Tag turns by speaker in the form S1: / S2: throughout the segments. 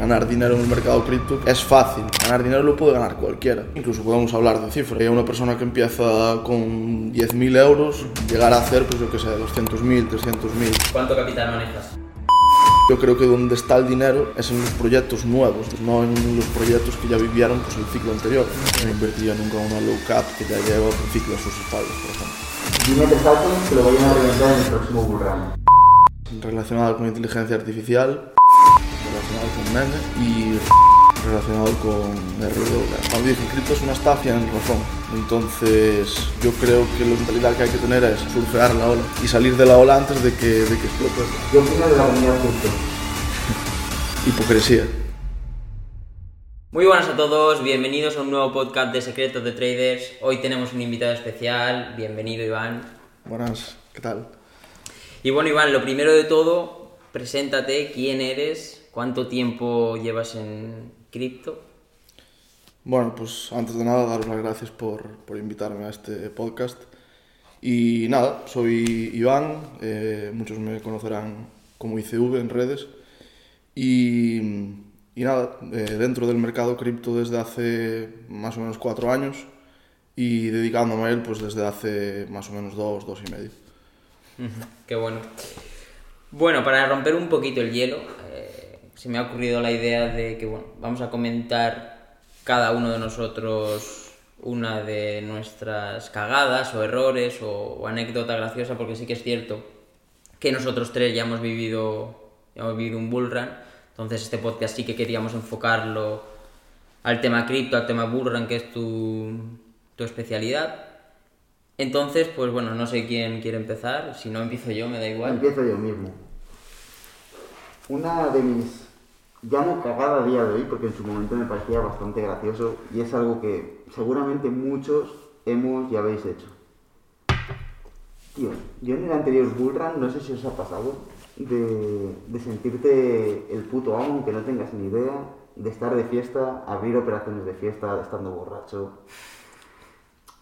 S1: Ganar dinero en el mercado cripto es fácil, ganar dinero lo puede ganar cualquiera. Incluso podemos hablar de cifras. Hay una persona que empieza con 10.000 euros, llegar a hacer, pues yo que sé, 200.000, 300.000.
S2: ¿Cuánto capital manejas?
S1: Yo creo que donde está el dinero es en los proyectos nuevos, no en los proyectos que ya vivieron pues, el ciclo anterior. No invertiría nunca en una low cap que ya lleva otro ciclo a sus espaldas, por ejemplo.
S3: Tokens que lo vayan a reventar en el próximo run.
S1: Relacionado con inteligencia artificial, relacionado con meme y relacionado con RW. Cuando dije cripto es una estafa en razón. Entonces yo creo que la mentalidad que hay que tener es surfear la ola y salir de la ola antes de que, de que explote.
S3: ¿Qué opinas de la comunidad cripto?
S1: Hipocresía.
S2: Muy buenas a todos, bienvenidos a un nuevo podcast de Secretos de Traders. Hoy tenemos un invitado especial, bienvenido Iván.
S1: Buenas, ¿qué tal?
S2: Y bueno Iván, lo primero de todo, preséntate, quién eres, cuánto tiempo llevas en cripto.
S1: Bueno, pues antes de nada daros las gracias por, por invitarme a este podcast. Y nada, soy Iván, eh, muchos me conocerán como ICV en redes. Y, y nada, eh, dentro del mercado cripto desde hace más o menos cuatro años y dedicándome a él pues desde hace más o menos dos, dos y medio.
S2: Qué bueno. Bueno, para romper un poquito el hielo, se me ha ocurrido la idea de que bueno, vamos a comentar cada uno de nosotros una de nuestras cagadas o errores o, anécdota graciosa, porque sí que es cierto que nosotros tres ya hemos vivido, hemos vivido un bull run, entonces este podcast sí que queríamos enfocarlo al tema cripto, al tema bull run, que es tu, tu especialidad. Entonces, pues bueno, no sé quién quiere empezar, si no empiezo yo, me da igual.
S3: Empiezo yo mismo. Una de mis, ya no cagada a día de hoy, porque en su momento me parecía bastante gracioso, y es algo que seguramente muchos hemos y habéis hecho. Tío, yo en el anterior Bull Run, no sé si os ha pasado, de, de sentirte el puto amo, aunque no tengas ni idea, de estar de fiesta, abrir operaciones de fiesta estando borracho.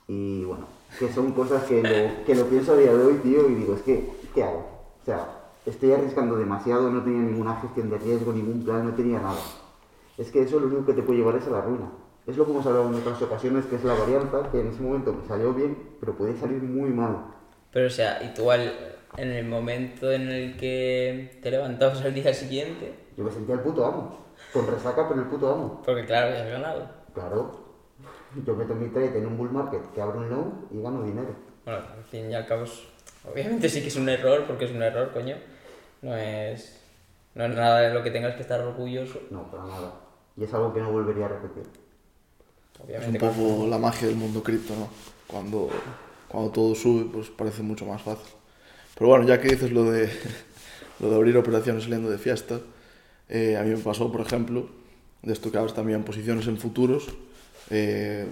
S3: Y bueno, que son cosas que lo, que lo pienso a día de hoy, tío, y digo, es que, ¿qué hago? O sea, estoy arriesgando demasiado, no tenía ninguna gestión de riesgo, ningún plan, no tenía nada. Es que eso lo único que te puede llevar es a la ruina. Es lo que hemos hablado en otras ocasiones, que es la varianza, que en ese momento me salió bien, pero puede salir muy mal.
S2: Pero o sea, y tú al- en el momento en el que te levantabas al día siguiente,
S3: Yo me sentía el puto amo, con resaca, pero el puto amo.
S2: porque claro, habías ganado.
S3: Claro, yo meto mi trade en un bull market que abro un loan y gano dinero.
S2: Bueno, al fin y al cabo, obviamente sí que es un error, porque es un error, coño. No es, no es nada de lo que tengas que estar orgulloso,
S3: No, para nada. Y es algo que no volvería a repetir.
S1: Es un
S2: obviamente.
S1: poco la magia del mundo cripto, ¿no? Cuando, cuando todo sube, pues parece mucho más fácil. Pero bueno, ya que dices lo de, lo de abrir operaciones saliendo de fiesta, eh, a mí me pasó, por ejemplo, de esto que abres también posiciones en futuros, eh,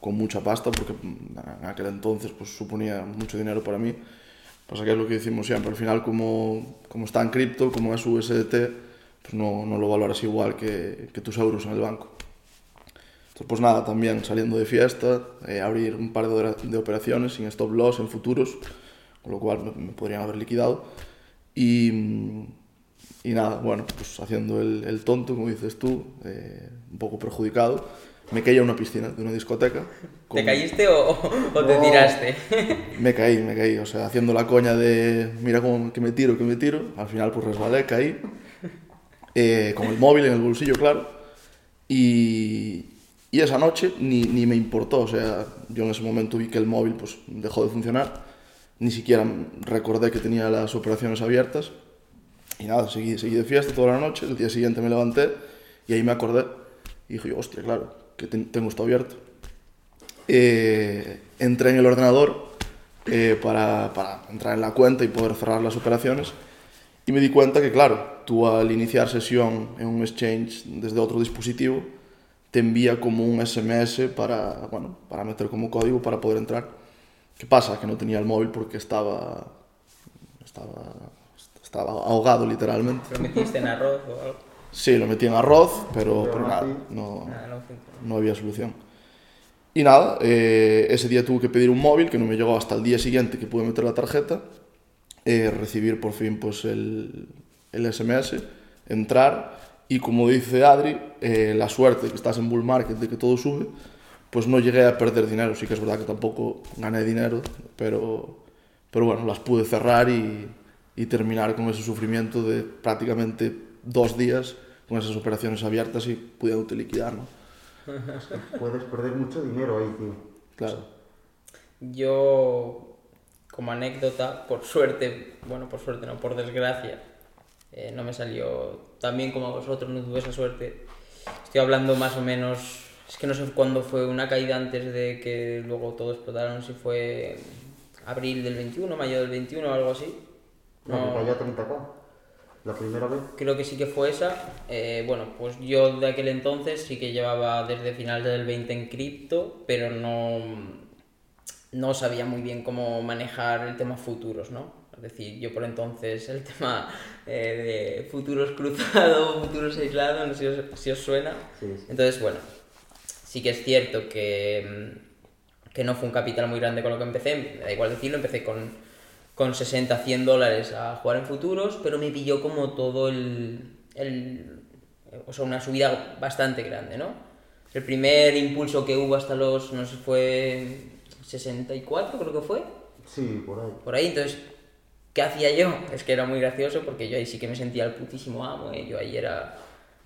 S1: con mucha pasta, porque en aquel entonces pues, suponía mucho dinero para mí. Pasa que es lo que decimos siempre, al final como, como está en cripto, como es USDT, pues no, no lo valoras igual que, tus euros en el banco. Entonces, pues nada, también saliendo de fiesta, eh, abrir un par de, de operaciones sin stop loss en futuros, con lo cual me, podrían haber liquidado. Y, y nada, bueno, pues haciendo el, el tonto, como dices tú, eh, un poco perjudicado, me caí a una piscina de una discoteca.
S2: ¿Te
S1: con-
S2: caíste o, o te
S3: No.
S2: tiraste?
S1: Me caí, me caí, o sea, haciendo la coña de mira cómo que me tiro, que me tiro. Al final pues resbalé, caí, eh, con el móvil en el bolsillo, claro. Y, y esa noche ni, ni me importó, o sea, yo en ese momento vi que el móvil pues dejó de funcionar, ni siquiera recordé que tenía las operaciones abiertas. Y nada, seguí, seguí de fiesta toda la noche, el día siguiente me levanté y ahí me acordé. Y dije, hostia, claro, que ten, tengo esto abierto, eh, entré en el ordenador eh, para, para, entrar en la cuenta y poder cerrar las operaciones y me di cuenta que, claro, tú al iniciar sesión en un exchange desde otro dispositivo, te envía como un SMS para, bueno, para meter como código para poder entrar. ¿Qué pasa? Que no tenía el móvil porque estaba, estaba, estaba ahogado literalmente.
S2: ¿Lo metiste en arroz o algo?
S1: Sí, lo metí en arroz, pero,
S3: Pero
S1: nada, no,
S2: no
S1: había solución. Y nada, eh, ese día tuve que pedir un móvil que no me llegó hasta el día siguiente que pude meter la tarjeta, eh, recibir por fin pues el, el SMS, entrar Y como dice Adri, eh, la suerte que estás en bull market de que todo sube, pues no llegué a perder dinero. Sí que es verdad que tampoco gané dinero, pero, pero bueno, las pude cerrar y, y terminar con ese sufrimiento de prácticamente dos días con esas operaciones abiertas y pudiéndote liquidar, ¿no?
S3: Puedes perder mucho dinero ahí, tío.
S1: Claro.
S2: Yo, como anécdota, por suerte, bueno, por suerte no, por desgracia, eh, no me salió tan bien como a vosotros, no tuve esa suerte. Estoy hablando más o menos, es que no sé cuándo fue una caída antes de que luego todo explotara, no sé si fue abril del 21, mayo del 21 o algo así.
S3: No,
S2: No.
S3: que cayó a 30k. La primera vez.
S2: Creo que sí que fue esa. Eh, bueno, pues yo de aquel entonces sí que llevaba desde finales del 20 en cripto, pero no, no sabía muy bien cómo manejar el tema futuros, ¿no? Es decir, yo por entonces el tema eh, de futuros cruzados, futuros aislados, no sé si os, si os suena.
S3: Sí, sí.
S2: Entonces, bueno, sí que es cierto que, que no fue un capital muy grande con lo que empecé, me da igual decirlo, empecé con, con 60, 100 dólares a jugar en futuros, pero me pilló como todo el, el- o sea, una subida bastante grande, ¿no? El primer impulso que hubo hasta los, no sé, fue 64 creo que fue,
S3: Sí, por ahí.
S2: por ahí, entonces, ¿qué hacía yo? Es que era muy gracioso porque yo ahí sí que me sentía el putísimo amo, ¿eh? yo ahí era,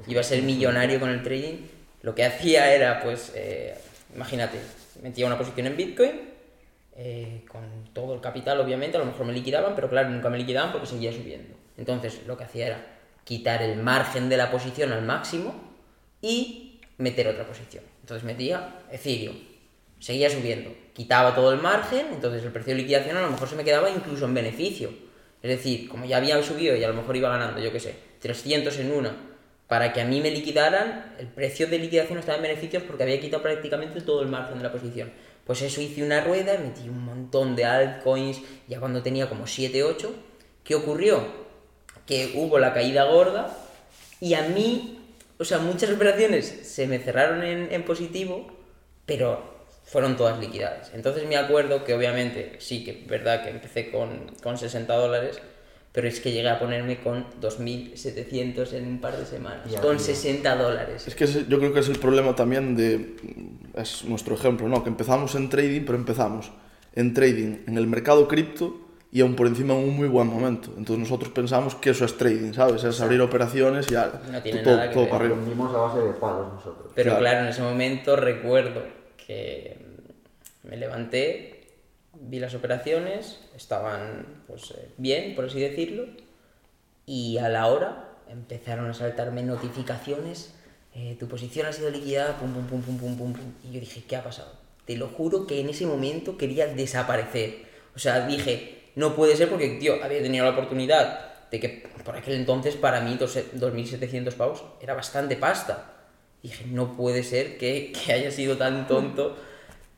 S2: iba a ser millonario con el trading, lo que hacía era, pues, eh, imagínate, metía una posición en Bitcoin, eh, con todo el capital obviamente, a lo mejor me liquidaban, pero claro, nunca me liquidaban porque seguía subiendo. Entonces, lo que hacía era quitar el margen de la posición al máximo y meter otra posición. Entonces metía Ethereum, seguía subiendo, quitaba todo el margen, entonces el precio de liquidación a lo mejor se me quedaba incluso en beneficio. Es decir, como ya había subido y a lo mejor iba ganando, yo qué sé, 300 en una, para que a mí me liquidaran, el precio de liquidación estaba en beneficios porque había quitado prácticamente todo el margen de la posición. Pues eso hice una rueda, metí un montón de altcoins, ya cuando tenía como 7, 8. ¿Qué ocurrió? Que hubo la caída gorda y a mí, o sea, muchas operaciones se me cerraron en, en positivo, pero fueron todas liquidadas. Entonces me acuerdo que obviamente sí que es verdad que empecé con, con 60 dólares, pero es que llegué a ponerme con 2.700 en un par de semanas,
S3: Ya,
S2: con
S3: tío.
S2: 60 dólares.
S1: Es que ese- yo creo que es el problema también de... Es nuestro ejemplo, ¿no? Que empezamos en trading, pero empezamos en trading en el mercado cripto y aún por encima en un muy buen momento. Entonces nosotros pensamos que eso es trading, ¿sabes? Es abrir operaciones y ya...
S2: No tiene
S1: todo,
S2: nada que
S1: todo
S2: ver.
S1: para arriba.
S3: Aprendimos a base de palos nosotros.
S2: Pero
S1: Claro.
S2: claro. en ese momento recuerdo que me levanté, vi las operaciones, estaban pues eh, bien, por así decirlo, y a la hora empezaron a saltarme notificaciones, eh, tu posición ha sido liquidada, pum, pum, pum, pum, pum, pum. Y yo dije, ¿qué ha pasado? Te lo juro que en ese momento quería desaparecer. O sea, dije, no puede ser porque, tío, había tenido la oportunidad de que por aquel entonces para mí dos- 2.700 pavos era bastante pasta. Dije, no puede ser que, que haya sido tan tonto.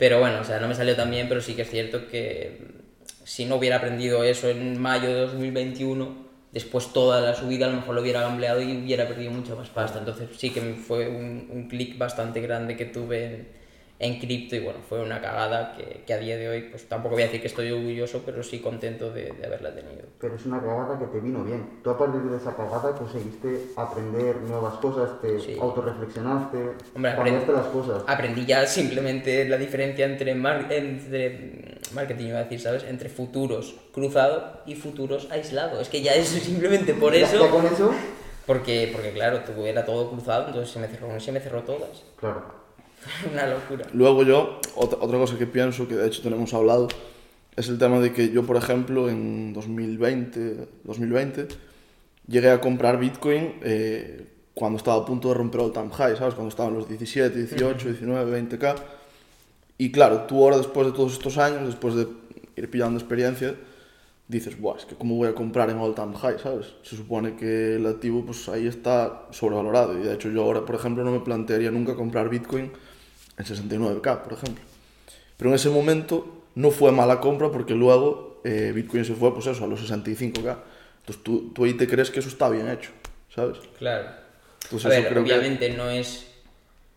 S2: Pero bueno, o sea, no me salió tan bien, pero sí que es cierto que mm, si no hubiera aprendido eso en mayo de 2021, después toda la subida a lo mejor lo hubiera gambleado y hubiera perdido mucho más pasta. Entonces sí que fue un, un clic bastante grande que tuve en, cripto y bueno, fue una cagada que, que a día de hoy, pues tampoco voy a decir que estoy orgulloso, pero sí contento de, de haberla tenido.
S3: Pero es una cagada que te vino bien. Tú a partir de esa cagada conseguiste aprender nuevas cosas, te
S2: Sí.
S3: autorreflexionaste,
S2: Hombre,
S3: cambiaste
S2: aprend-
S3: las cosas.
S2: aprendí ya simplemente la diferencia entre, mar- entre marketing, iba a decir, ¿sabes? Entre futuros cruzado y futuros aislado. Es que ya eso, simplemente por eso,
S3: ya con eso,
S2: porque, porque claro, tú era todo cruzado, entonces se me cerró se me cerró todas.
S3: claro.
S2: Una locura.
S1: Luego yo, otra, otra cosa que pienso, que de hecho tenemos hablado, es el tema de que yo, por ejemplo, en 2020, 2020 llegué a comprar Bitcoin eh, cuando estaba a punto de romper el time high, ¿sabes? Cuando estaban los 17, 18, 19, 20k. Y claro, tú ahora después de todos estos años, después de ir pillando experiencia, dices, Buah, es que cómo voy a comprar en all time high, ¿sabes? Se supone que el activo pues ahí está sobrevalorado y de hecho yo ahora, por ejemplo, no me plantearía nunca comprar Bitcoin en 69k, por ejemplo. Pero en ese momento no fue mala compra porque luego eh, Bitcoin se fue pues eso, a los 65k. Entonces tú, tú ahí te crees que eso está bien hecho, ¿sabes?
S2: Claro.
S1: Pues
S2: a ver,
S1: creo que-
S2: obviamente no es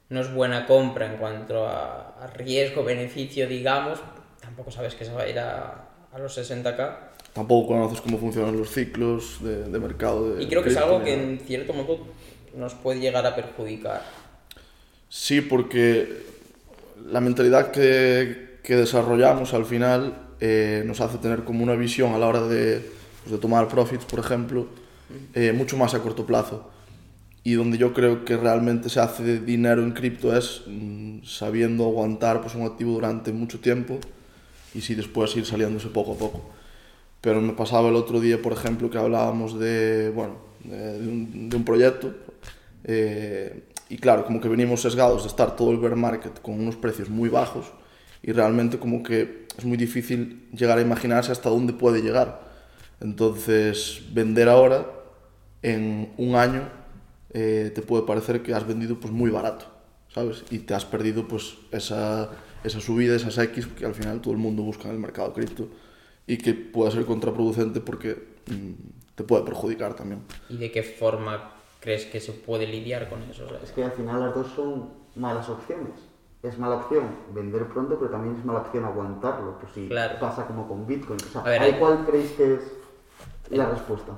S2: no es buena compra en cuanto a, a riesgo, beneficio, digamos. Tampoco sabes que se va a ir a, a los 60k.
S1: Tampoco conoces cómo funcionan los ciclos de, de mercado. De
S2: Y creo que es algo que en cierto modo nos puede llegar a perjudicar.
S1: Sí, porque la mentalidad que, que desarrollamos al final eh, nos hace tener como una visión a la hora de, pues, de tomar profits, por ejemplo, eh, mucho más a corto plazo. Y donde yo creo que realmente se hace dinero en cripto es mm, sabiendo aguantar pues, un activo durante mucho tiempo y si después ir saliéndose poco a poco. Pero me pasaba el otro día, por ejemplo, que hablábamos de, bueno, de, de un, de un proyecto eh, y claro, como que venimos sesgados de estar todo el bear market con unos precios muy bajos y realmente como que es muy difícil llegar a imaginarse hasta dónde puede llegar. Entonces, vender ahora en un año eh, te puede parecer que has vendido pues muy barato, ¿sabes? Y te has perdido pues esa, esa subida, esas X que al final todo el mundo busca en el mercado cripto y que puede ser contraproducente porque mm, te puede perjudicar también.
S2: ¿Y de qué forma crees que se puede lidiar con eso? ¿sabes?
S3: Es que al final las dos son malas opciones. Es mala opción vender pronto, pero también es mala opción aguantarlo. Pues si
S2: Claro.
S3: pasa como con Bitcoin. O sea,
S2: A ver,
S3: ¿ahí
S2: hay-
S3: ¿cuál creéis que es la respuesta?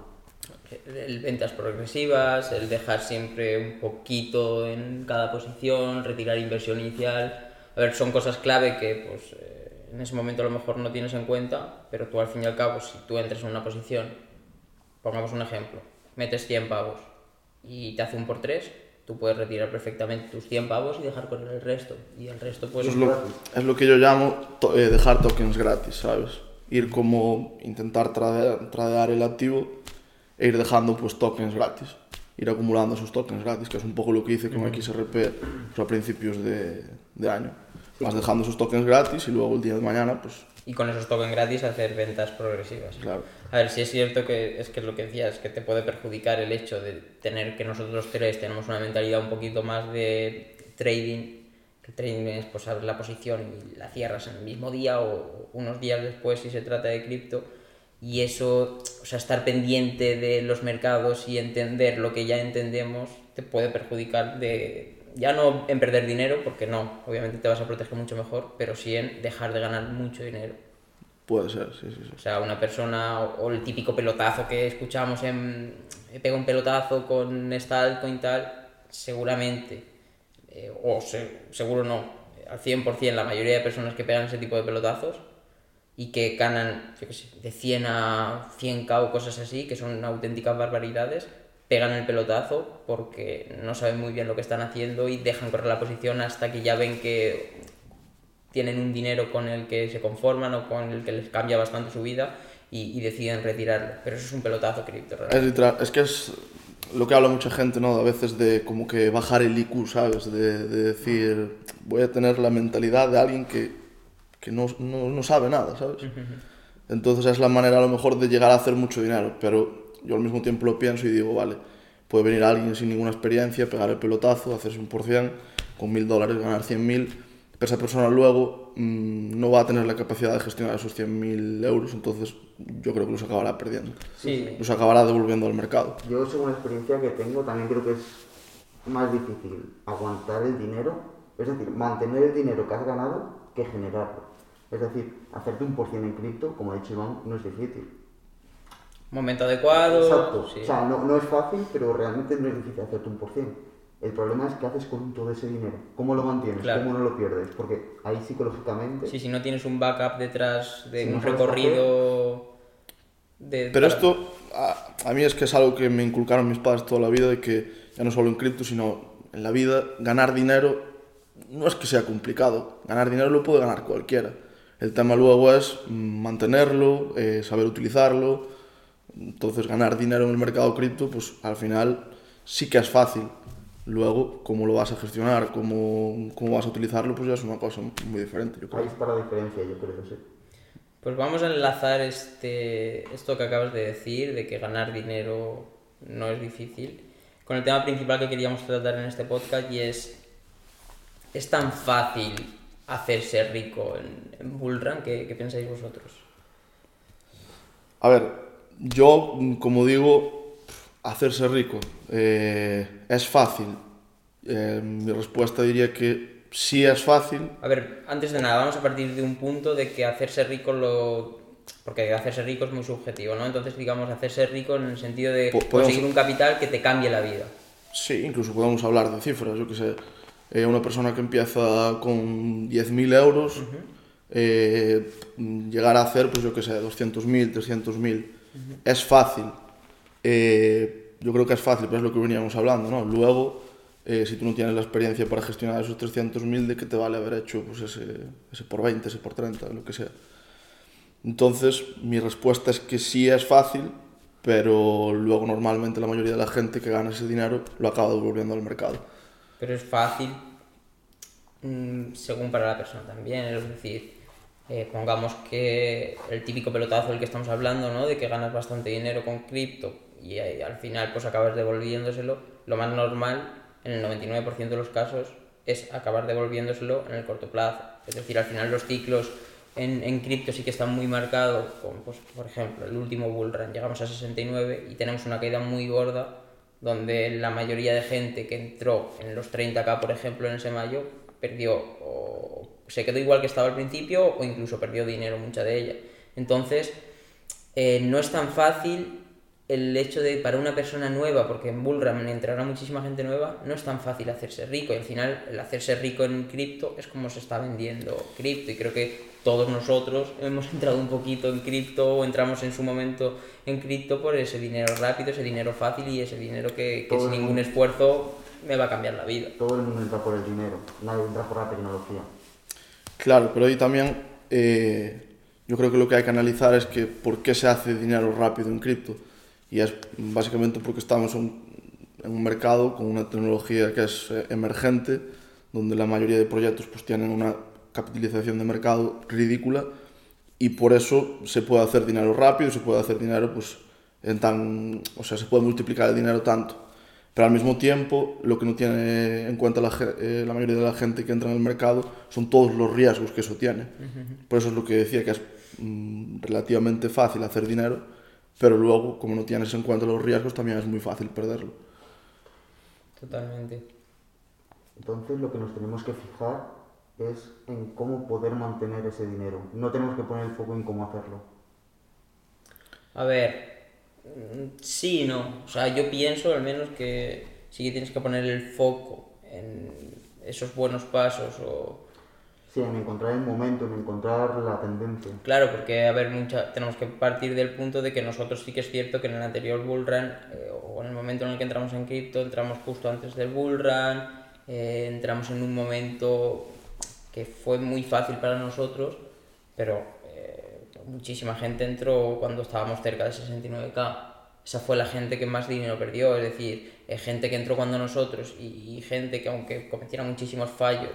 S2: El ventas progresivas, el dejar siempre un poquito en cada posición, retirar inversión inicial. A ver, son cosas clave que pues, eh, en ese momento a lo mejor no tienes en cuenta, pero tú al fin y al cabo, si tú entras en una posición, pongamos un ejemplo, metes 100 pavos y te hace un por 3, tú puedes retirar perfectamente tus 100 pavos y dejar correr el resto. Y el resto pues...
S1: Es lo, es lo que yo llamo to- eh, dejar tokens gratis, ¿sabes? Ir como intentar tradear, tradear el activo e ir dejando pues tokens gratis. Ir acumulando esos tokens gratis, que es un poco lo que hice con XRP pues, a principios de, de año. Vas dejando esos tokens gratis y luego el día de mañana, pues
S2: Y con esos tokens gratis hacer ventas progresivas.
S1: claro.
S2: A ver, si es cierto que es que lo que decías, que te puede perjudicar el hecho de tener que nosotros tres tenemos una mentalidad un poquito más de trading, que trading es pues abrir la posición y la cierras en el mismo día o unos días después si se trata de cripto y eso, o sea, estar pendiente de los mercados y entender lo que ya entendemos te puede perjudicar de ya no en perder dinero, porque no, obviamente te vas a proteger mucho mejor, pero sí en dejar de ganar mucho dinero.
S1: Puede ser, sí, sí, sí.
S2: O sea, una persona o, el típico pelotazo que escuchamos en "He pega un pelotazo con esta altcoin tal, seguramente, eh, o se- seguro no, al 100% la mayoría de personas que pegan ese tipo de pelotazos y que ganan, yo qué sé, de 100 a 100k o cosas así, que son auténticas barbaridades, pegan el pelotazo porque no saben muy bien lo que están haciendo y dejan correr la posición hasta que ya ven que tienen un dinero con el que se conforman o con el que les cambia bastante su vida y, y deciden retirarlo. Pero eso es un pelotazo cripto,
S1: Es, literal- es que es lo que habla mucha gente, ¿no? A veces de como que bajar el IQ, ¿sabes? De, de decir, voy a tener la mentalidad de alguien que, que no, no, no sabe nada, ¿sabes? Entonces es la manera a lo mejor de llegar a hacer mucho dinero, pero yo al mismo tiempo lo pienso y digo, vale, puede venir alguien sin ninguna experiencia, pegar el pelotazo, hacerse un por cien, con mil dólares ganar cien mil, pero esa persona luego mm, no va a tener la capacidad de gestionar esos cien mil euros, entonces yo creo que los acabará perdiendo,
S2: Sí,
S1: los acabará devolviendo al mercado.
S3: Yo, según la experiencia que tengo, también creo que es más difícil aguantar el dinero, es decir, mantener el dinero que has ganado que generarlo. Es decir, hacerte un por cien en cripto, como ha dicho Iván, no es difícil.
S2: momento adecuado.
S3: Exacto.
S2: sí.
S3: O sea, no, no es fácil, pero realmente no es difícil hacerte un por cien. El problema es qué haces con todo ese dinero. ¿Cómo lo mantienes?
S2: Claro.
S3: ¿Cómo no lo pierdes? Porque ahí psicológicamente...
S2: Sí, si no tienes un backup detrás de
S3: Si no
S2: un
S3: sabes
S2: recorrido de...
S1: Pero esto a, a mí es que es algo que me inculcaron mis padres toda la vida, de que ya no solo en cripto, sino en la vida, ganar dinero no es que sea complicado. Ganar dinero lo puede ganar cualquiera. El tema luego es mantenerlo, eh, saber utilizarlo. Entonces ganar dinero en el mercado cripto, pues al final sí que es fácil. Luego, cómo lo vas a gestionar, cómo, cómo vas a utilizarlo, pues ya es una cosa muy diferente, yo
S3: Ahí
S1: creo.
S3: está la diferencia, yo creo, sí.
S2: Pues vamos a enlazar este, esto que acabas de decir, de que ganar dinero no es difícil, con el tema principal que queríamos tratar en este podcast y es, ¿es tan fácil hacerse rico en, en Bullrun? ¿Qué, qué pensáis vosotros?
S1: A ver, yo, como digo, hacerse rico eh, es fácil. Eh, mi respuesta diría que sí es fácil.
S2: A ver, antes de nada, vamos a partir de un punto de que hacerse rico lo... Porque hacerse rico es muy subjetivo, ¿no? Entonces, digamos, hacerse rico en el sentido de
S1: podemos-
S2: conseguir un capital que te cambie la vida.
S1: Sí, incluso podemos hablar de cifras, yo que sé. Eh, una persona que empieza con 10.000 euros, eh, llegar a hacer, pues yo que sé, 200.000, 300.000. Es fácil. Eh, yo creo que es fácil, pero es lo que veníamos hablando, ¿no? Luego, eh, si tú no tienes la experiencia para gestionar esos 300.000, ¿de qué te vale haber hecho pues ese, ese por 20, ese por 30, lo que sea? Entonces, mi respuesta es que sí es fácil, pero luego normalmente la mayoría de la gente que gana ese dinero lo acaba devolviendo al mercado.
S2: Pero es fácil mm, según para la persona también, es decir, eh, pongamos que el típico pelotazo del que estamos hablando, ¿no? De que ganas bastante dinero con cripto y al final pues acabas devolviéndoselo, lo más normal en el 99% de los casos es acabar devolviéndoselo en el corto plazo. Es decir, al final los ciclos en, en cripto sí que están muy marcados, como pues, por ejemplo el último bull run llegamos a 69 y tenemos una caída muy gorda donde la mayoría de gente que entró en los 30k por ejemplo en ese mayo perdió o se quedó igual que estaba al principio o incluso perdió dinero mucha de ella. Entonces, eh, no es tan fácil el hecho de para una persona nueva, porque en Bullrun entrará muchísima gente nueva, no es tan fácil hacerse rico. Y al final, el hacerse rico en cripto es como se está vendiendo cripto. Y creo que todos nosotros hemos entrado un poquito en cripto o entramos en su momento en cripto por ese dinero rápido, ese dinero fácil y ese dinero que, sin ningún
S3: mundo.
S2: esfuerzo me va a cambiar la vida.
S3: Todo el mundo entra por el dinero, nadie entra por la tecnología.
S1: Claro, pero ahí también eh, yo creo que lo que hay que analizar es que por qué se hace dinero rápido en cripto. Y es básicamente porque estamos en, en un mercado con una tecnología que es eh, emergente, donde la mayoría de proyectos pues, tienen una capitalización de mercado ridícula y por eso se puede hacer dinero rápido, se puede hacer dinero pues en tan, o sea, se puede multiplicar el dinero tanto. Pero al mismo tiempo, lo que no tiene en cuenta la, eh, la mayoría de la gente que entra en el mercado son todos los riesgos que eso tiene. Por eso es lo que decía, que es mm, relativamente fácil hacer dinero, pero luego, como no tienes en cuenta los riesgos, también es muy fácil perderlo.
S2: Totalmente.
S3: Entonces lo que nos tenemos que fijar es en cómo poder mantener ese dinero. No tenemos que poner el foco en cómo hacerlo.
S2: A ver, mm, sí y no. O sea, yo pienso al menos que sí que tienes que poner el foco en esos buenos pasos o...
S3: Sí, en encontrar el momento, en encontrar la tendencia.
S2: Claro, porque a ver, mucha, tenemos que partir del punto de que nosotros sí que es cierto que en el anterior bull run eh, o en el momento en el que entramos en cripto, entramos justo antes del bull run, eh, entramos en un momento que fue muy fácil para nosotros, pero eh, muchísima gente entró cuando estábamos cerca de 69k. Esa fue la gente que más dinero perdió, es decir, eh, gente que entró cuando nosotros y, y gente que aunque cometiera muchísimos fallos,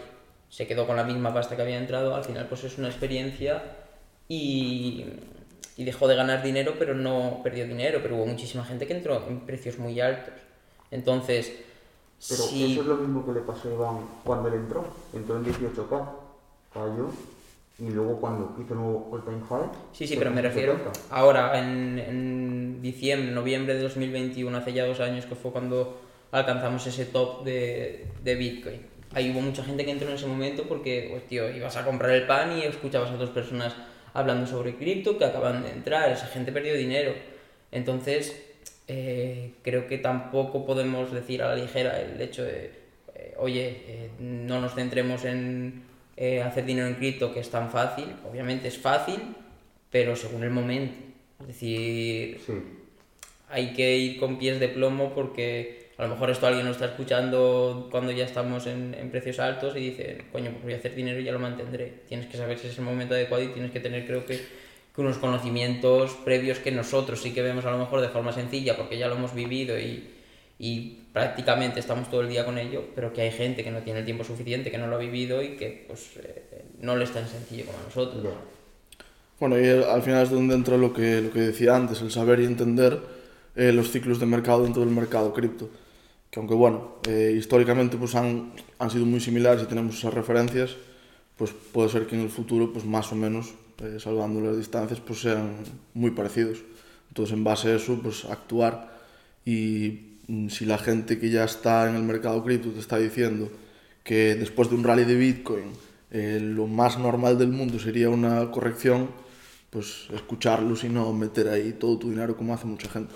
S2: se quedó con la misma pasta que había entrado, al final pues es una experiencia y, y dejó de ganar dinero, pero no perdió dinero, pero hubo muchísima gente que entró en precios muy altos. Entonces,
S3: Pero
S2: si...
S3: eso es lo mismo que le pasó a Iván cuando él entró. Entró en 18K, cayó, y luego cuando hizo nuevo all time high.
S2: Sí, sí,
S3: se
S2: pero me refiero
S3: 70.
S2: ahora, en, en diciembre, noviembre de 2021, hace ya dos años, que fue cuando alcanzamos ese top de, de Bitcoin. Ahí hubo mucha gente que entró en ese momento porque, pues, tío, ibas a comprar el pan y escuchabas a otras personas hablando sobre cripto que acaban de entrar, esa gente perdió dinero. Entonces, eh, creo que tampoco podemos decir a la ligera el hecho de, eh, oye, eh, no nos centremos en eh, hacer dinero en cripto, que es tan fácil. Obviamente es fácil, pero según el momento. Es decir,
S3: Sí,
S2: hay que ir con pies de plomo porque a lo mejor esto alguien lo está escuchando cuando ya estamos en, precios altos y dice, coño, pues voy a hacer dinero y ya lo mantendré. Tienes que saber si es el momento adecuado y tienes que tener, creo que, que unos conocimientos previos que nosotros sí que vemos a lo mejor de forma sencilla porque ya lo hemos vivido y, y prácticamente estamos todo el día con ello, pero que hay gente que no tiene el tiempo suficiente, que no lo ha vivido y que pues eh, no le es tan sencillo como a nosotros.
S1: Bueno, y al final es donde entra lo que, lo que decía antes, el saber y entender eh, los ciclos de mercado dentro del mercado cripto. Que aunque bueno, eh, históricamente pues han, han sido muy similares y tenemos esas referencias, pues puede ser que en el futuro pues más o menos, eh, salvando las distancias, pues sean muy parecidos. Entonces en base a eso pues actuar y mm, si la gente que ya está en el mercado cripto te está diciendo que después de un rally de Bitcoin eh, lo más normal del mundo sería una corrección, pues escucharlos y no meter ahí todo tu dinero como hace mucha gente.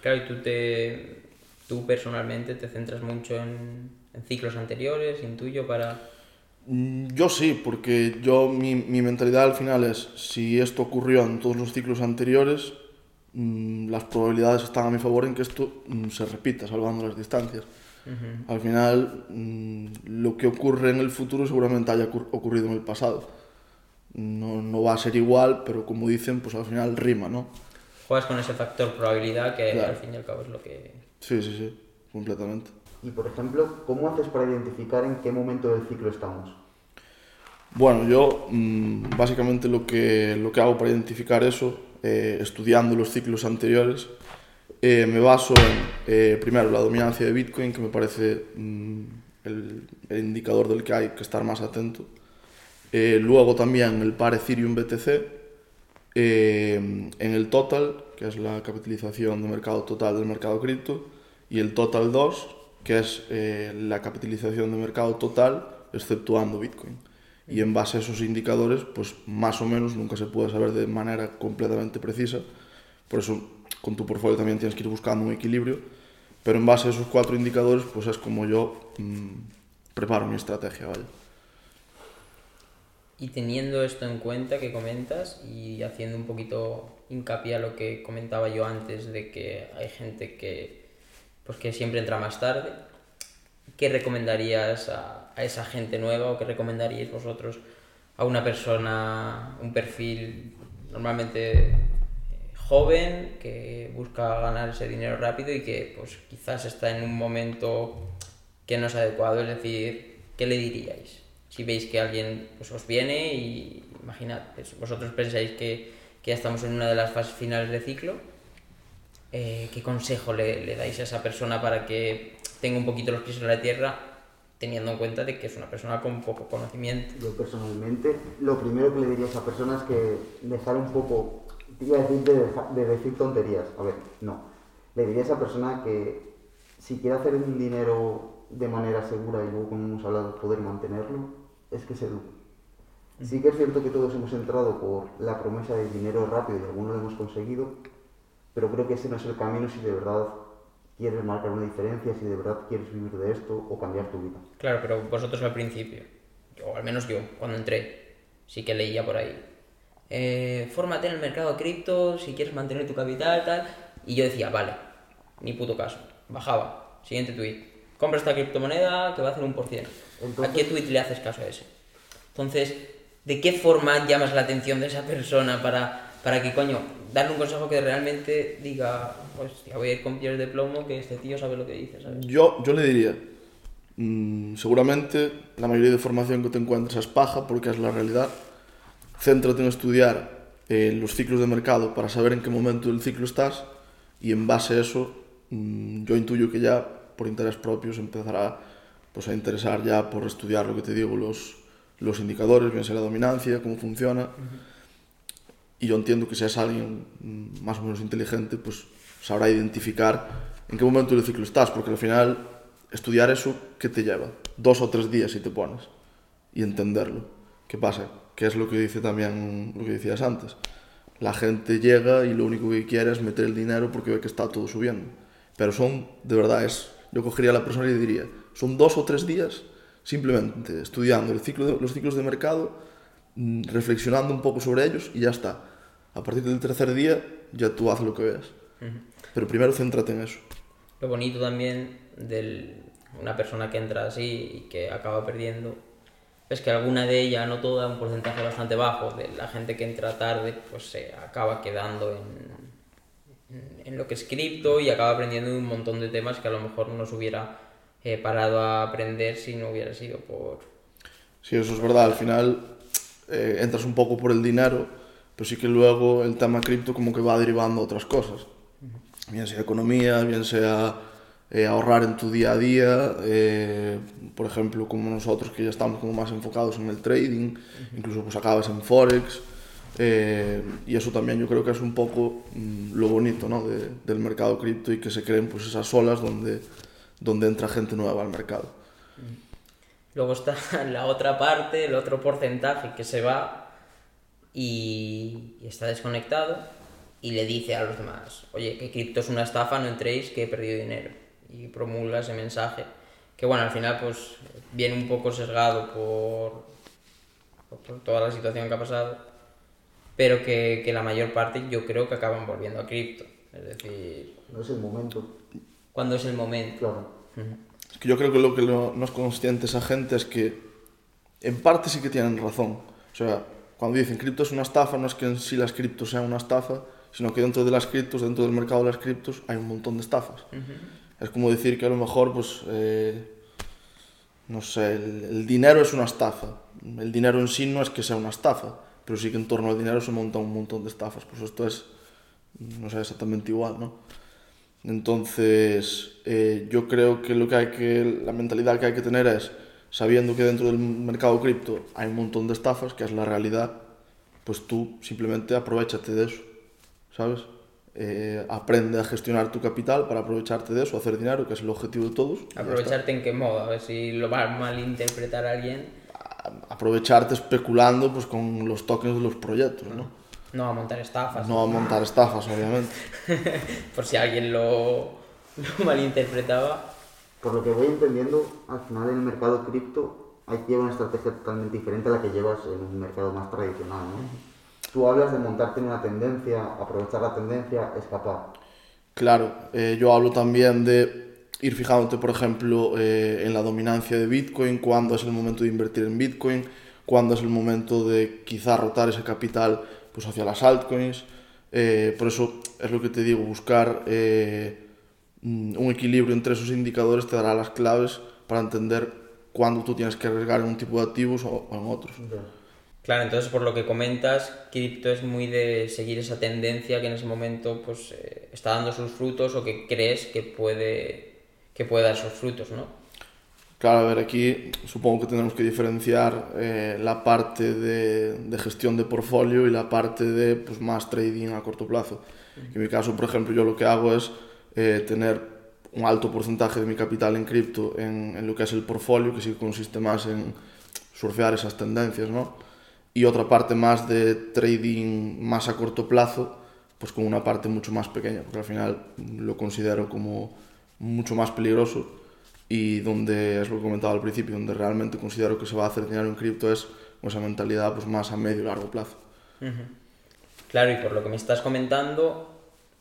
S2: Claro, y tú te, tú personalmente te centras mucho en, en ciclos anteriores, intuyo, para...
S1: Mm, Yo sí, porque yo mi, mi mentalidad al final es, si esto ocurrió en todos los ciclos anteriores, mm, las probabilidades están a mi favor en que esto mm, se repita, salvando las distancias. Al final, lo que ocurre en el futuro seguramente haya ocur- ocurrido en el pasado. No, no va a ser igual, pero como dicen, pues al final rima, ¿no?
S2: Juegas con ese factor probabilidad que
S1: Claro.
S2: al fin y al cabo es lo que...
S1: Sí, sí, sí, completamente.
S3: Y por ejemplo, ¿cómo haces para identificar en qué momento del ciclo estamos?
S1: Bueno, yo mm, básicamente lo que, lo que hago para identificar eso, eh, estudiando los ciclos anteriores, eh, me baso en, eh, primero, la dominancia de Bitcoin, que me parece mm, el, el indicador del que hay que estar más atento. Luego también el par Ethereum-BTC, eh, en el total, que es la capitalización de mercado total del mercado cripto, y el total 2, que es eh, la capitalización de mercado total exceptuando Bitcoin. Y en base a esos indicadores, pues más o menos nunca se puede saber de manera completamente precisa. Por eso con tu portfolio también tienes que ir buscando un equilibrio. Pero en base a esos cuatro indicadores, pues es como yo mm, preparo mi estrategia, ¿vale?
S2: Y teniendo esto en cuenta que comentas y haciendo un poquito hincapié a lo que comentaba yo antes de que hay gente que pues que siempre entra más tarde, ¿qué recomendarías a, a esa gente nueva o qué recomendaríais vosotros a una persona, un perfil normalmente eh, joven que busca ganar ese dinero rápido y que pues quizás está en un momento que no es adecuado, es decir, ¿qué le diríais? Si veis que alguien pues, os viene y imaginad, pues, vosotros pensáis que, que ya estamos en una de las fases finales de ciclo, eh, ¿qué consejo le, le dais a esa persona para que tenga un poquito los pies en la tierra, teniendo en cuenta de que es una persona con poco conocimiento?
S3: Yo personalmente, lo primero que le diría a esa persona es que dejar un poco, iba a decir de, de decir tonterías, a ver, no. Le diría a esa persona que si quiere hacer un dinero de manera segura y luego, como hemos hablado, poder mantenerlo, es que se eduque. Sí que es cierto que todos hemos entrado por la promesa de dinero rápido y algunos lo hemos conseguido, pero creo que ese no es el camino si de verdad quieres marcar una diferencia, si de verdad quieres vivir de esto o cambiar tu vida.
S2: Claro, pero vosotros al principio, o al menos yo, cuando entré, sí que leía por ahí. Eh, fórmate en el mercado cripto si quieres mantener tu capital, tal. Y yo decía, vale, ni puto caso. Bajaba, siguiente tweet. Compra esta criptomoneda que va a hacer un por cien. ¿A
S3: Entonces-
S2: qué tweet le haces caso a ese? Entonces, ¿de qué forma llamas la atención de esa persona para, para que, coño, darle un consejo que realmente diga, pues ya voy a ir con pies de plomo, que este tío sabe lo que dice, ¿sabes?
S1: Yo, yo le diría, mm, seguramente la mayoría de formación que te encuentres es paja porque es la realidad. Céntrate en estudiar eh, los ciclos de mercado para saber en qué momento del ciclo estás y en base a eso mm, yo intuyo que ya por interés propios empezará pues, a interesar ya por estudiar lo que te digo, los, los indicadores, bien sea la dominancia, cómo funciona. Y yo entiendo que si es alguien más o menos inteligente, pues sabrá identificar en qué momento del ciclo estás, porque al final estudiar eso, ¿qué te lleva? Dos o tres días si te pones y entenderlo. ¿Qué pasa? Que es lo que dice también lo que decías antes. La gente llega y lo único que quiere es meter el dinero porque ve que está todo subiendo. Pero son, de verdad, es, yo cogería a la persona y le diría, son dos o tres días simplemente estudiando el ciclo de- los ciclos de mercado, mm, reflexionando un poco sobre ellos y ya está. A partir del tercer día ya tú haces lo que veas. Pero primero céntrate en eso.
S2: Lo bonito también de una persona que entra así y que acaba perdiendo es que alguna de ellas, no toda, un porcentaje bastante bajo de la gente que entra tarde, pues se acaba quedando en, en lo que es cripto y acaba aprendiendo un montón de temas que a lo mejor no se hubiera eh, parado a aprender si no hubiera sido por...
S1: Sí, eso es verdad. Al final eh, entras un poco por el dinero, pero sí que luego el tema cripto como que va derivando a otras cosas. Bien sea economía, bien sea eh, ahorrar en tu día a día, eh, por ejemplo, como nosotros que ya estamos como más enfocados en el trading, incluso pues acabas en Forex. Eh, y eso también yo creo que es un poco mm, lo bonito ¿no? de- del mercado cripto y que se creen pues esas olas donde, donde entra gente nueva al mercado.
S2: Luego está la otra parte, el otro porcentaje que se va y, y está desconectado y le dice a los demás, oye, que cripto es una estafa, no entréis, que he perdido dinero. y promulga ese mensaje, que bueno, al final pues viene un poco sesgado por, por toda la situación que ha pasado, pero que, que la mayor parte yo creo que acaban volviendo a cripto. Es decir,
S3: No es el momento,
S2: cuando es el momento.
S3: claro.
S1: Es que yo creo que lo que lo- no es consciente esa gente es que en parte sí que tienen razón. O sea, cuando dicen cripto es una estafa, no es que en sí las criptos sean una estafa, sino que dentro de las criptos, dentro del mercado de las criptos, hay un montón de estafas. Es como decir que a lo mejor, pues, eh, no sé, el, el dinero es una estafa. El dinero en sí no es que sea una estafa, pero sí que en torno al dinero se monta un montón de estafas. Pues esto es, no sé, exactamente igual, ¿no? Entonces, eh, yo creo que lo que hay que, la mentalidad que hay que tener es, sabiendo que dentro del mercado cripto hay un montón de estafas, que es la realidad, pues tú simplemente aprovechate de eso, ¿sabes? Eh, aprende a gestionar tu capital para aprovecharte de eso, hacer dinero, que es el objetivo de todos.
S2: Aprovecharte en qué modo, a ver si lo va a malinterpretar alguien,
S1: Aprovecharte especulando pues, con los tokens de los proyectos, ¿no?
S2: no a montar estafas.
S1: No a montar estafas, obviamente.
S2: Por si alguien lo, lo malinterpretaba.
S3: Por lo que voy entendiendo, al final en el mercado cripto hay que llevar una estrategia totalmente diferente a la que llevas en un mercado más tradicional, ¿no? Tú hablas de montarte en una tendencia, aprovechar la tendencia, escapar.
S1: Claro, eh, yo hablo también de ir fijándote, por ejemplo, eh, en la dominancia de Bitcoin, cuándo es el momento de invertir en Bitcoin, cuándo es el momento de quizá rotar ese capital pues, hacia las altcoins. Eh, por eso es lo que te digo, buscar eh, mm, un equilibrio entre esos indicadores te dará las claves para entender cuándo tú tienes que arriesgar en un tipo de activos o, o en otros.
S2: Claro, entonces por lo que comentas, cripto es muy de seguir esa tendencia que en ese momento pues eh, está dando sus frutos o que crees que puede, que puede dar sus frutos, ¿no?
S1: Claro, a ver, aquí supongo que tenemos que diferenciar eh, la parte de, de gestión de portfolio y la parte de pues, más trading a corto plazo. En mi caso, por ejemplo, yo lo que hago es eh, tener un alto porcentaje de mi capital en cripto en, en lo que es el portfolio, que sí consiste más en surfear esas tendencias, ¿no? Y otra parte más de trading más a corto plazo, pues con una parte mucho más pequeña, porque al final lo considero como mucho más peligroso y donde es lo que comentaba al principio, donde realmente considero que se va a hacer dinero en cripto es con esa mentalidad pues más a medio y largo plazo.
S2: Claro, y por lo que me estás comentando,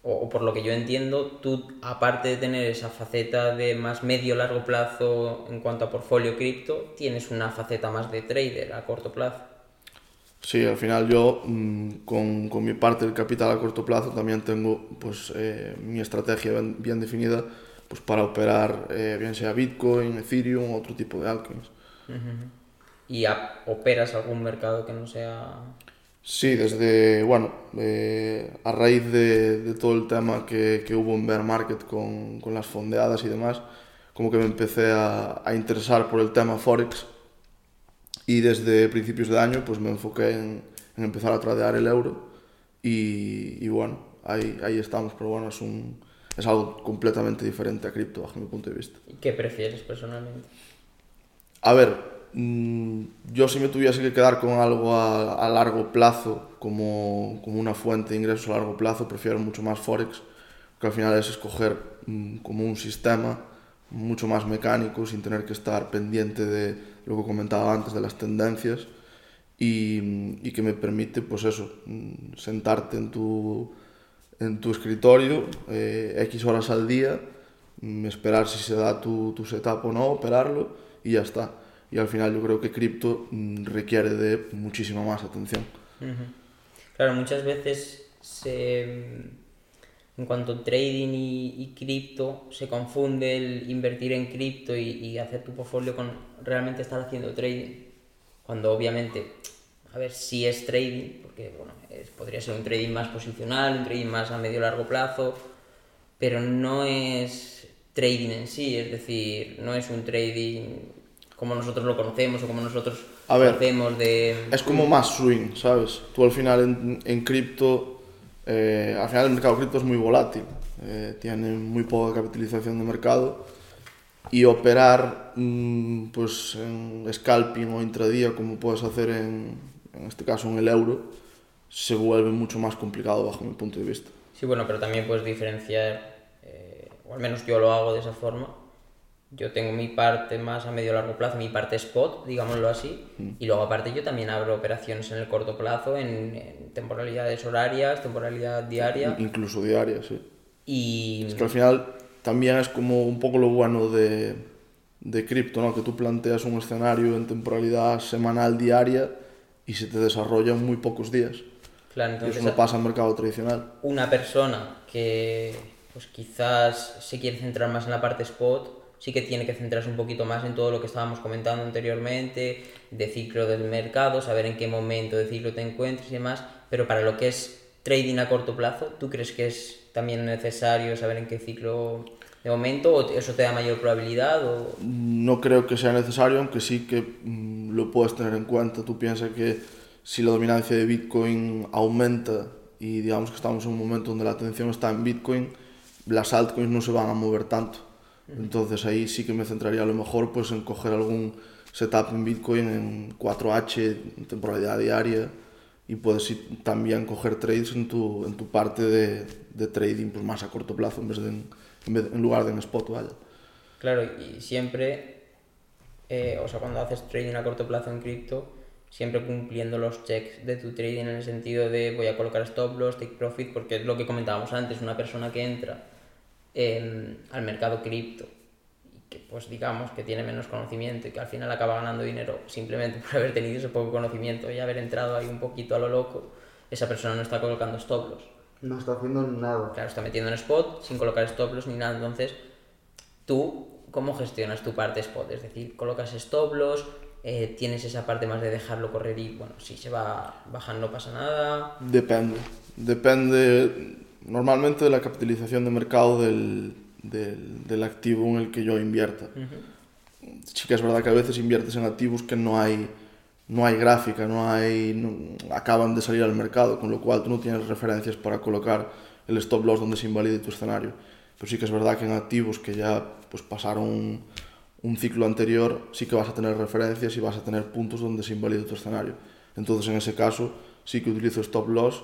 S2: o, o por lo que yo entiendo, tú, aparte de tener esa faceta de más medio-largo plazo en cuanto a portfolio cripto, tienes una faceta más de trader a corto plazo.
S1: Sí, al final yo mm, con, con mi parte del capital a corto plazo también tengo pues eh, mi estrategia bien, bien definida pues para operar eh, bien sea Bitcoin, Ethereum o otro tipo de altcoins.
S2: ¿Y a- operas algún mercado que no sea...
S1: Sí, desde, bueno, eh, a raíz de, de todo el tema que, que hubo en bear market con, con las fondeadas y demás, como que me empecé a, a interesar por el tema Forex. Y desde principios de año pues me enfoqué en, en empezar a tradear el euro. Y, y bueno, ahí, ahí estamos, pero bueno, es, un, es algo completamente diferente a cripto bajo mi punto de vista.
S2: ¿Y ¿Qué prefieres personalmente?
S1: A ver, mm, yo si me tuviese que quedar con algo a, a largo plazo, como, como una fuente de ingresos a largo plazo, prefiero mucho más Forex, que al final es escoger mm, como un sistema mucho más mecánico, sin tener que estar pendiente de lo que comentaba antes, de las tendencias, y, y que me permite, pues eso, mm, sentarte en tu, en tu escritorio eh, X horas al día, mm, esperar si se da tu, tu setup o no, operarlo y ya está. Y al final yo creo que cripto mm, requiere de muchísima más atención.
S2: Claro, muchas veces se, en cuanto a trading y, y cripto, se confunde el invertir en cripto y, y hacer tu portfolio con realmente estar haciendo trading. Cuando obviamente, a ver, si es trading, porque bueno, es- podría ser un trading más posicional, un trading más a medio largo plazo, pero no es trading en sí, es decir, no es un trading como nosotros lo conocemos o como nosotros
S1: A ver,
S2: de...
S1: Es como más swing, ¿sabes? Tú al final en, en cripto, eh, al final el mercado cripto es muy volátil, eh, tiene muy poca capitalización de mercado y operar mm, pues en scalping o intradía como puedes hacer en, en este caso en el euro se vuelve mucho más complicado bajo mi punto de vista.
S2: Sí, bueno, pero también puedes diferenciar eh, o al menos yo lo hago de esa forma. Yo tengo mi parte más a medio largo plazo, mi parte spot, digámoslo así, y luego aparte yo también abro operaciones en el corto plazo, en, en temporalidades horarias, temporalidad diaria,
S1: Incluso diaria, sí.
S2: y
S1: Es que al final también es como un poco lo bueno de, de cripto, ¿no? Que tú planteas un escenario en temporalidad semanal, diaria, y se te desarrolla en muy pocos días.
S2: claro,
S1: Y
S2: entonces
S1: eso no pasa en mercado tradicional.
S2: una persona que pues quizás se quiere centrar más en la parte spot, sí que tiene que centrarse un poquito más en todo lo que estábamos comentando anteriormente, de ciclo del mercado, saber en qué momento de ciclo te encuentres y demás, pero para lo que es trading a corto plazo, ¿tú crees que es también necesario saber en qué ciclo de momento eso te da mayor probabilidad o
S1: No creo que sea necesario, aunque sí que mm, lo puedes tener en cuenta. Tú piensas que si la dominancia de Bitcoin aumenta y digamos que estamos en un momento donde la atención está en Bitcoin, las altcoins no se van a mover tanto. Entonces ahí sí que me centraría a lo mejor pues en coger algún setup en Bitcoin en 4H, en temporalidad diaria y puedes ir también coger trades en tu, en tu parte de, de trading pues más a corto plazo en, vez de en, en, lugar de en spot, vaya.
S2: Claro, y siempre, eh, o sea, cuando haces trading a corto plazo en cripto, siempre cumpliendo los checks de tu trading en el sentido de voy a colocar stop loss, take profit, porque es lo que comentábamos antes, una persona que entra en- al mercado cripto y que pues digamos que tiene menos conocimiento y que al final acaba ganando dinero simplemente por haber tenido ese poco conocimiento y haber entrado ahí un poquito a lo loco, esa persona no está colocando stop loss.
S3: No está haciendo nada.
S2: Claro, está metiendo en spot sin colocar stop loss ni nada. Entonces, tú, ¿cómo gestionas tu parte spot? Es decir, colocas stop loss, eh, tienes esa parte más de dejarlo correr y, bueno, si se va bajando no pasa nada.
S1: Depende. Depende normalmente de la capitalización de mercado del, del, del activo en el que yo invierta. Sí que es verdad que a veces inviertes en activos que no hay, no hay gráfica, no hay, acaban de salir al mercado, con lo cual tú no tienes referencias para colocar el stop loss donde se invalide tu escenario. Pero sí que es verdad que en activos que ya pues, pasaron un, ciclo anterior, sí que vas a tener referencias y vas a tener puntos donde se invalide tu escenario. Entonces en ese caso sí que utilizo stop loss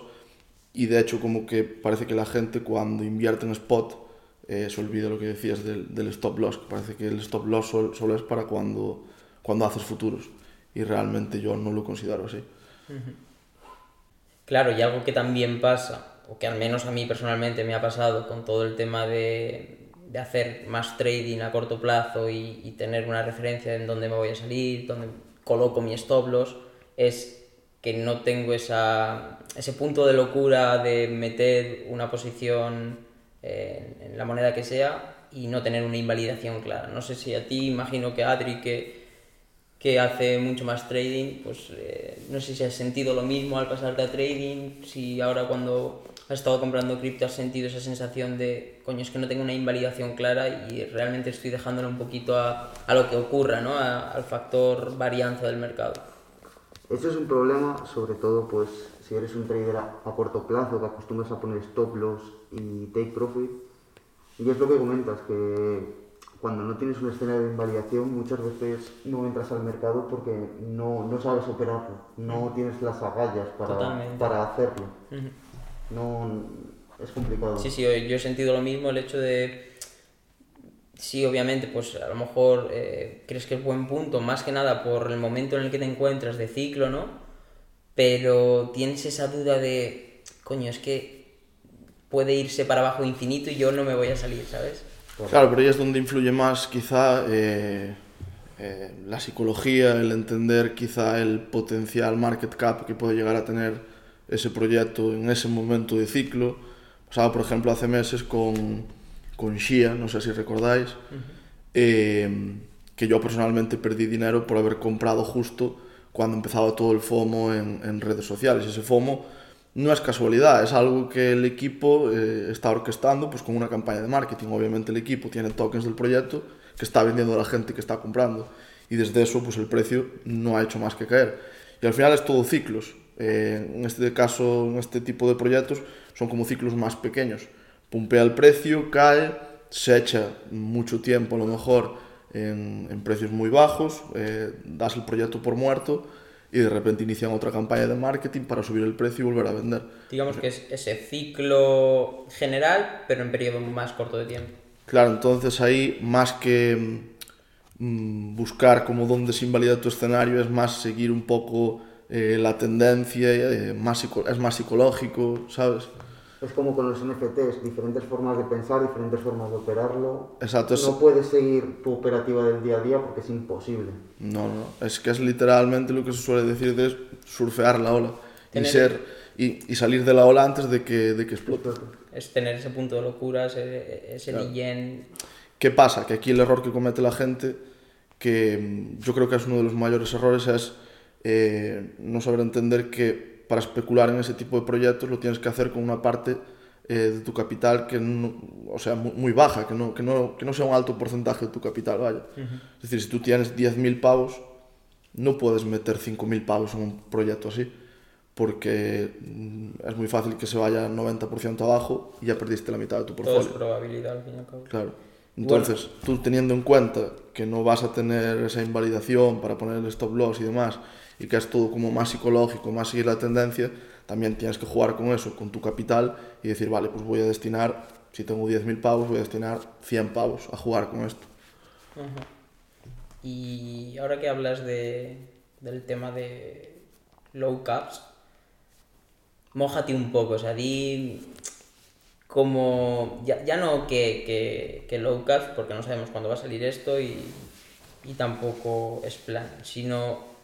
S1: y de hecho como que parece que la gente cuando invierte en spot eh, se olvida lo que decías del, del stop loss, que parece que el stop loss sol- solo es para cuando, cuando haces futuros y realmente yo no lo considero así.
S2: Claro, y algo que también pasa, o que al menos a mí personalmente me ha pasado con todo el tema de, de hacer más trading a corto plazo y, tener una referencia en dónde me voy a salir, dónde coloco mi stop loss, es que no tengo esa, ese punto de locura de meter una posición eh, en la moneda que sea y no tener una invalidación clara. No sé si a ti, imagino que Adri, que, que hace mucho más trading, pues eh, no sé si has sentido lo mismo al pasarte a trading, si ahora cuando has estado comprando cripto has sentido esa sensación de, coño, es que no tengo una invalidación clara y realmente estoy dejándolo un poquito a, a lo que ocurra, ¿no? A- al factor varianza del mercado.
S3: Eso es un problema, sobre todo pues si eres un trader a, a corto plazo que acostumbras a poner stop loss y take profit. Y es lo que comentas, que cuando no tienes un escenario de invalidación muchas veces no entras al mercado porque no, no sabes operarlo, no tienes las agallas para, para hacerlo. No, es complicado.
S2: Sí, sí, yo yo he sentido lo mismo, el hecho de... Sí, obviamente, pues a lo mejor eh, crees que es buen punto, más que nada por el momento en el que te encuentras de ciclo, ¿no? Pero tienes esa duda de, coño, es que puede irse para abajo infinito y yo no me voy a salir, ¿sabes?
S1: Claro, pero ahí es donde influye más quizá eh, eh, la psicología, el entender quizá el potencial market cap que puede llegar a tener ese proyecto en ese momento de ciclo. Pasaba, por ejemplo, hace meses con, con Shia, no sé si recordáis, eh, que yo personalmente perdí dinero por haber comprado justo cuando empezaba todo el FOMO en, en redes sociales. Ese FOMO no es casualidad, es algo que el equipo eh, está orquestando pues, con una campaña de marketing. Obviamente el equipo tiene tokens del proyecto que está vendiendo a la gente que está comprando y desde eso pues, el precio no ha hecho más que caer. Y al final es todo ciclos. Eh, en este caso, en este tipo de proyectos, son como ciclos más pequeños. Pumpea el precio, cae, se echa mucho tiempo a lo mejor en, precios muy bajos, eh, das el proyecto por muerto y de repente inician otra campaña de marketing para subir el precio y volver a vender.
S2: Digamos que es ese ciclo general, pero en periodo más corto de tiempo.
S1: Claro, entonces ahí más que mm, buscar como dónde se invalida tu escenario, es más seguir un poco eh, la tendencia, eh, más es más psicológico, ¿sabes?
S3: Es como con los NFTs, diferentes formas de pensar, diferentes formas de operarlo.
S1: Exacto,
S3: No puedes seguir tu operativa del día a día porque es imposible.
S1: No, no, es que es literalmente lo que se suele decir de surfear la ola y, ser, y, y salir de la ola antes de que, de que explote.
S2: Es tener ese punto de locura, ese, ese yen.
S1: ¿Qué pasa? Que aquí el error que comete la gente, que yo creo que es uno de los mayores errores, es eh, no saber entender que para especular en ese tipo de proyectos lo tienes que hacer con una parte eh, de tu capital que no, o sea, muy, muy baja, que no, que, no, que no sea un alto porcentaje de tu capital, vaya. Es decir, si tú tienes 10.000 pavos, no puedes meter 5.000 pavos en un proyecto así, porque mm, es muy fácil que se vaya 90% abajo y ya perdiste la mitad de tu
S2: Todo es
S1: portfolio.
S2: probabilidad al fin y al cabo.
S1: Claro. Entonces, tú teniendo en cuenta que no vas a tener esa invalidación para poner el stop loss y demás, y que es todo como más psicológico, más seguir la tendencia, también tienes que jugar con eso, con tu capital, y decir, vale, pues voy a destinar, si tengo 10.000 pavos, voy a destinar 100 pavos a jugar con esto.
S2: Y ahora que hablas de, del tema de low caps, mójate un poco, o sea, di como, ya, ya no que, que, que low caps, porque no sabemos cuándo va a salir esto y, y tampoco es plan, sino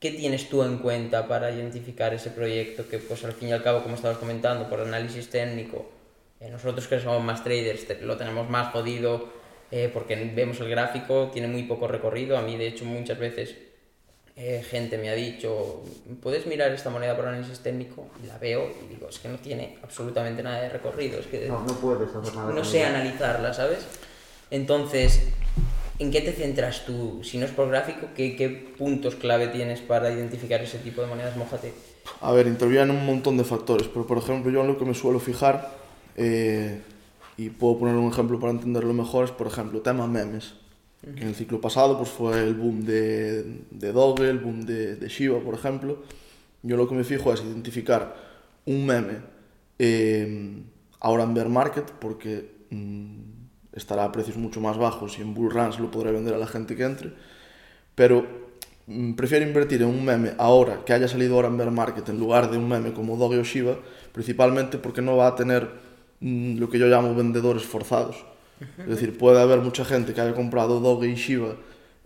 S2: qué tienes tú en cuenta para identificar ese proyecto que pues al fin y al cabo, como estabas comentando, por análisis técnico, eh, nosotros que somos más traders te- lo tenemos más jodido eh, porque vemos el gráfico, tiene muy poco recorrido. A mí, de hecho, muchas veces eh, gente me ha dicho, ¿puedes mirar esta moneda por análisis técnico? La veo y digo, es que no tiene absolutamente nada de recorrido, es que
S3: No, no puedes hacer nada.
S2: no sé analizarla, ¿sabes? Entonces, ¿en qué te centras tú? Si no es por gráfico, ¿qué, qué puntos clave tienes para identificar ese tipo de monedas? Mójate.
S1: A ver, intervienen un montón de factores, pero por ejemplo yo en lo que me suelo fijar, eh, y puedo poner un ejemplo para entenderlo mejor, es por ejemplo tema memes. Que en el ciclo pasado pues, fue el boom de, de Doge, el boom de, de Shiba, por ejemplo. Yo lo que me fijo es identificar un meme eh, ahora en bear market, porque mm, estará a precios mucho más bajos y en bull runs lo podré vender a la gente que entre. Pero mm, prefiero invertir en un meme ahora, que haya salido ahora en bear market, en lugar de un meme como Doge o Shiba, principalmente porque no va a tener mm, lo que yo llamo vendedores forzados. Es decir, puede haber mucha gente que haya comprado Doge y Shiba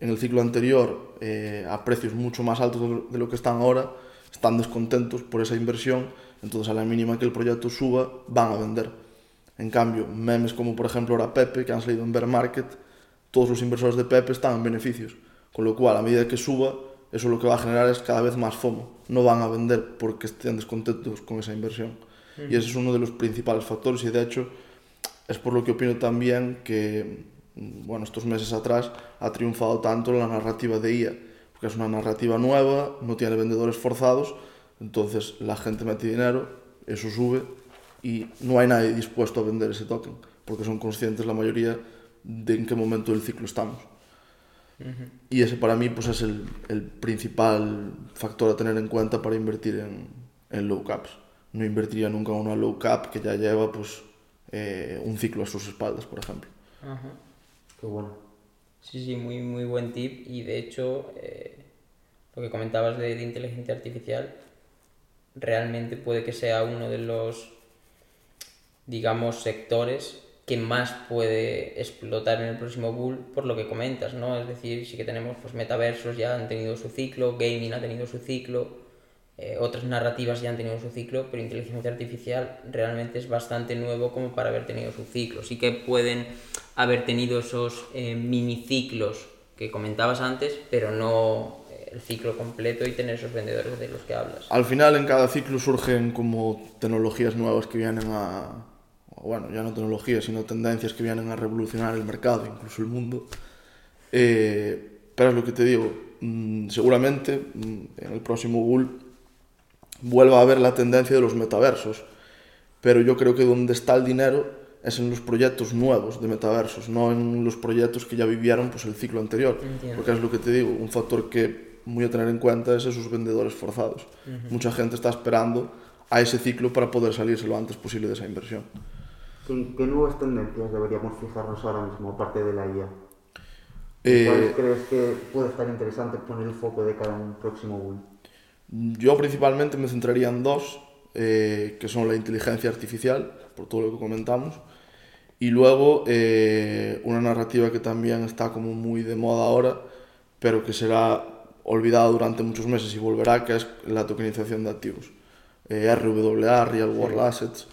S1: en el ciclo anterior eh, a precios mucho más altos de lo- de lo que están ahora, están descontentos por esa inversión, entonces a la mínima que el proyecto suba, van a vender. En cambio, memes como por ejemplo ahora Pepe, que han salido en bear market, todos los inversores de Pepe están en beneficios. Con lo cual, a medida que suba, eso lo que va a generar es cada vez más FOMO. No van a vender porque estén descontentos con esa inversión. Y ese es uno de los principales factores y de hecho es por lo que opino también que, bueno, estos meses atrás ha triunfado tanto la narrativa de IA, porque es una narrativa nueva, no tiene vendedores forzados, entonces la gente mete dinero, eso sube y no hay nadie dispuesto a vender ese token, porque son conscientes la mayoría de en qué momento del ciclo estamos. Y ese para mí pues es el, el principal factor a tener en cuenta para invertir en, en low caps. No invertiría nunca en una low cap que ya lleva pues eh, un ciclo a sus espaldas, por ejemplo.
S2: Ajá.
S3: Qué bueno.
S2: Sí, sí, muy, muy buen tip. Y de hecho, eh, lo que comentabas de, de inteligencia artificial, realmente puede que sea uno de los, digamos, sectores que más puede explotar en el próximo bull por lo que comentas, ¿no? Es decir, sí que tenemos pues metaversos ya han tenido su ciclo, gaming ha tenido su ciclo, eh, otras narrativas ya han tenido su ciclo, pero inteligencia artificial realmente es bastante nuevo como para haber tenido su ciclo. Sí que pueden haber tenido esos eh, miniciclos que comentabas antes, pero no eh, el ciclo completo y tener esos vendedores de los que hablas.
S1: Al final en cada ciclo surgen como tecnologías nuevas que vienen a, o bueno, ya no tecnologías, sino tendencias que vienen a revolucionar el mercado, incluso el mundo. Eh, pero es lo que te digo, mm, seguramente mm, en el próximo bull vuelva a haber la tendencia de los metaversos, pero yo creo que donde está el dinero es en los proyectos nuevos de metaversos, no en los proyectos que ya vivieron pues, el ciclo anterior.
S2: Entiendo.
S1: Porque es lo que te digo, un factor que muy a tener en cuenta es esos vendedores forzados. Mucha gente está esperando a ese ciclo para poder salirse lo antes posible de esa inversión.
S3: ¿En qué nuevas tendencias deberíamos fijarnos ahora mismo, aparte de la IA?
S1: Eh,
S3: ¿Cuáles crees que puede estar interesante poner el foco de cada un próximo bull?
S1: Yo principalmente me centraría en dos, eh, que son la inteligencia artificial, por todo lo que comentamos, y luego eh, una narrativa que también está como muy de moda ahora, pero que será olvidada durante muchos meses y volverá, que es la tokenización de activos. Eh, RWA, Real World Assets,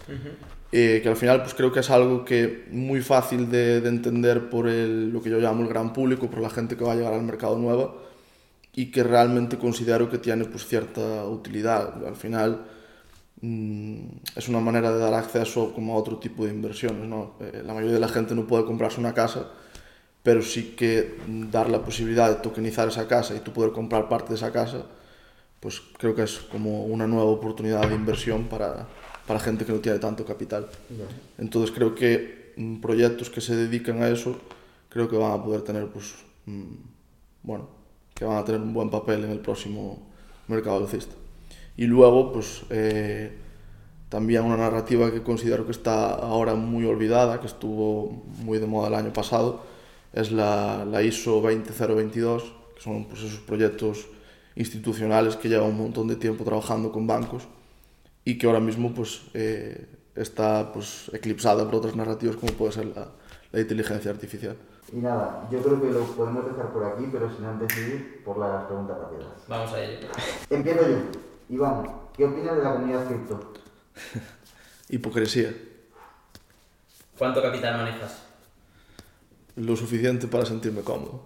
S1: eh, que al final pues creo que es algo que muy fácil de, de entender por el, lo que yo llamo el gran público, por la gente que va a llegar al mercado nueva y que realmente considero que tiene pues cierta utilidad. Al final mm, es una manera de dar acceso como a otro tipo de inversiones. ¿no? Eh, la mayoría de la gente no puede comprarse una casa, pero sí que dar la posibilidad de tokenizar esa casa y tú poder comprar parte de esa casa, pues creo que es como una nueva oportunidad de inversión para, para gente que no tiene tanto capital. Entonces creo que mm, proyectos que se dedican a eso, creo que van a poder tener, pues, mm, bueno, que van a tener un buen papel en el próximo mercado alcista. Y luego, pues, eh, también una narrativa que considero que está ahora muy olvidada, que estuvo muy de moda el año pasado, es la, la ISO 20022, que son pues, esos proyectos institucionales que llevan un montón de tiempo trabajando con bancos y que ahora mismo pues, eh, está pues, eclipsada por otras narrativas como puede ser la, la inteligencia artificial.
S3: Y nada, yo creo que lo podemos dejar por aquí, pero sin antes ir por las preguntas rápidas.
S2: Vamos a ello.
S3: Empiezo yo. Iván, ¿qué opinas de la comunidad cripto?
S1: Hipocresía,
S2: ¿Cuánto capital manejas?
S1: lo suficiente para sentirme cómodo.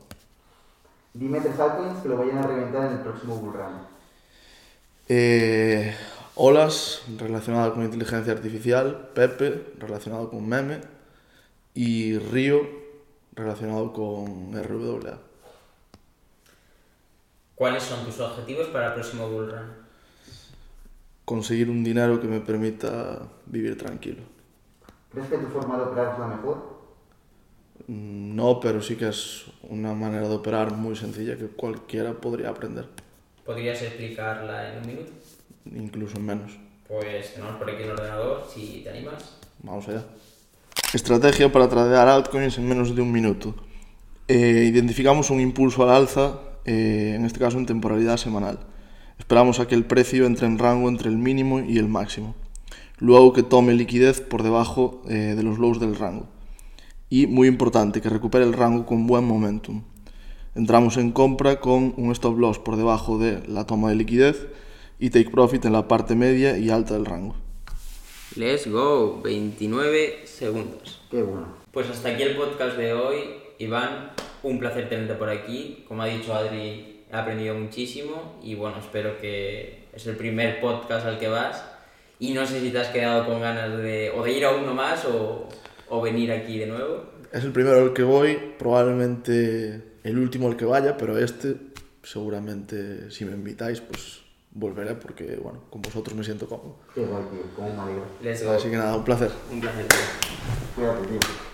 S3: Dime tres altcoins que lo vayan a reventar en el próximo bull run.
S1: Eh, olas relacionado con inteligencia artificial, Pepe relacionado con meme y Río relacionado con RWA.
S2: ¿Cuáles son tus objetivos para el próximo bull run?
S1: Conseguir un dinero que me permita vivir tranquilo.
S3: ¿Crees que tu forma de operar es la mejor?
S1: Mm, No, pero sí que es una manera de operar muy sencilla que cualquiera podría aprender,
S2: ¿Podrías explicarla en un minuto?
S1: Incluso en menos.
S2: Pues tenemos por aquí el ordenador, si te animas.
S1: Vamos allá. Estrategia para tradear altcoins en menos de un minuto. Eh, identificamos un impulso al alza, eh, en este caso en temporalidad semanal. Esperamos a que el precio entre en rango entre el mínimo y el máximo. Luego que tome liquidez por debajo eh, de los lows del rango. Y muy importante, que recupere el rango con buen momentum. Entramos en compra con un stop loss por debajo de la toma de liquidez y take profit en la parte media y alta del rango.
S2: Let's go, 29 segundos.
S3: Qué bueno.
S2: Pues hasta aquí el podcast de hoy. Iván, un placer tenerte por aquí. Como ha dicho Adri, he aprendido muchísimo y bueno, espero que es el primer podcast al que vas. Y no sé si te has quedado con ganas de o de ir a uno más o, o venir aquí de nuevo.
S1: Es el primero al que voy, probablemente el último al que vaya, pero este seguramente si me invitáis pues volveré porque bueno, con vosotros me siento cómodo.
S3: Guay, tío. Cómo me
S2: go.
S1: Así que nada, un placer.
S2: Un placer. tío.
S3: Cuídate, tío.